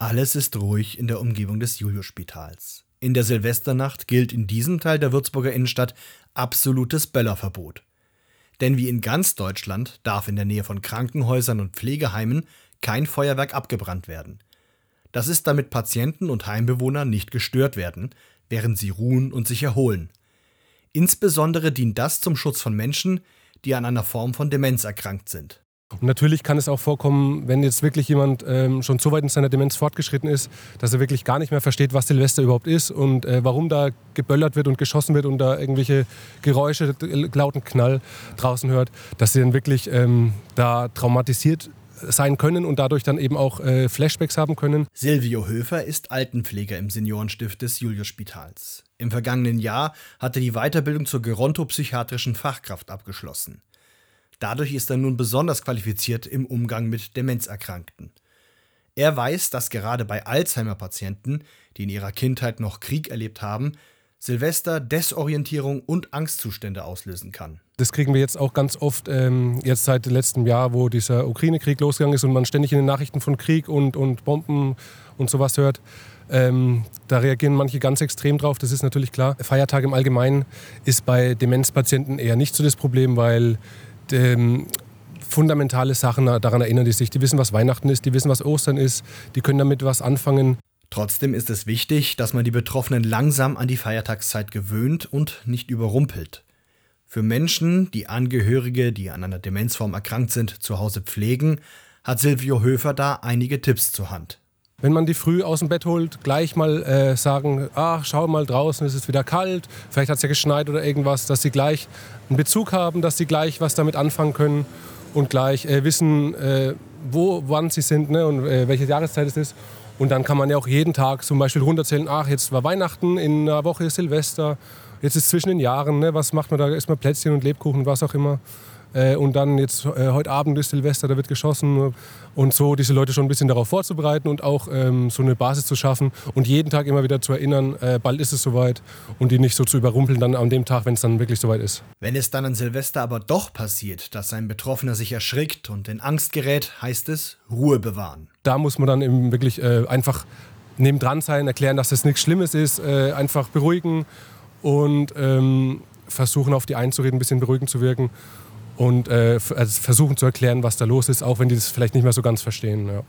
Alles ist ruhig in der Umgebung des Juliusspitals. In der Silvesternacht gilt in diesem Teil der Würzburger Innenstadt absolutes Böllerverbot. Denn wie in ganz Deutschland darf in der Nähe von Krankenhäusern und Pflegeheimen kein Feuerwerk abgebrannt werden. Das ist damit Patienten und Heimbewohner nicht gestört werden, während sie ruhen und sich erholen. Insbesondere dient das zum Schutz von Menschen, die an einer Form von Demenz erkrankt sind. Und natürlich kann es auch vorkommen, wenn jetzt wirklich jemand ähm, schon so weit in seiner Demenz fortgeschritten ist, dass er wirklich gar nicht mehr versteht, was Silvester überhaupt ist und äh, warum da geböllert wird und geschossen wird und da irgendwelche Geräusche, lauten Knall draußen hört, dass sie dann wirklich ähm, da traumatisiert sein können und dadurch dann eben auch äh, Flashbacks haben können. Silvio Höfer ist Altenpfleger im Seniorenstift des Julius-Spitals. Im vergangenen Jahr hat er die Weiterbildung zur gerontopsychiatrischen Fachkraft abgeschlossen. Dadurch ist er nun besonders qualifiziert im Umgang mit Demenzerkrankten. Er weiß, dass gerade bei Alzheimer-Patienten, die in ihrer Kindheit noch Krieg erlebt haben, Silvester Desorientierung und Angstzustände auslösen kann. Das kriegen wir jetzt auch ganz oft, ähm, jetzt seit letztem Jahr, wo dieser Ukraine-Krieg losgegangen ist und man ständig in den Nachrichten von Krieg und, und Bomben und sowas hört. Ähm, da reagieren manche ganz extrem drauf, das ist natürlich klar. Feiertag im Allgemeinen ist bei Demenzpatienten eher nicht so das Problem, weil ähm, fundamentale Sachen, daran erinnern die sich. Die wissen, was Weihnachten ist, die wissen, was Ostern ist, die können damit was anfangen. Trotzdem ist es wichtig, dass man die Betroffenen langsam an die Feiertagszeit gewöhnt und nicht überrumpelt. Für Menschen, die Angehörige, die an einer Demenzform erkrankt sind, zu Hause pflegen, hat Silvio Höfer da einige Tipps zur Hand. Wenn man die früh aus dem Bett holt, gleich mal äh, sagen, ach, schau mal draußen, es ist wieder kalt, vielleicht hat es ja geschneit oder irgendwas, dass sie gleich einen Bezug haben, dass sie gleich was damit anfangen können und gleich äh, wissen, äh, wo, wann sie sind ne, und äh, welche Jahreszeit es ist. Und dann kann man ja auch jeden Tag zum Beispiel runterzählen, ach, jetzt war Weihnachten, in einer Woche ist Silvester, jetzt ist zwischen den Jahren, ne, was macht man da, isst man Plätzchen und Lebkuchen, was auch immer. Äh, und dann jetzt äh, heute Abend ist Silvester, da wird geschossen und so diese Leute schon ein bisschen darauf vorzubereiten und auch ähm, so eine Basis zu schaffen und jeden Tag immer wieder zu erinnern, äh, bald ist es soweit und die nicht so zu überrumpeln dann an dem Tag, wenn es dann wirklich soweit ist. Wenn es dann an Silvester aber doch passiert, dass ein Betroffener sich erschrickt und in Angst gerät, heißt es Ruhe bewahren. Da muss man dann eben wirklich äh, einfach nebendran sein, erklären, dass das nichts Schlimmes ist, äh, einfach beruhigen und ähm, versuchen auf die einzureden, ein bisschen beruhigend zu wirken und äh, also versuchen zu erklären, was da los ist, auch wenn die das vielleicht nicht mehr so ganz verstehen. Ja.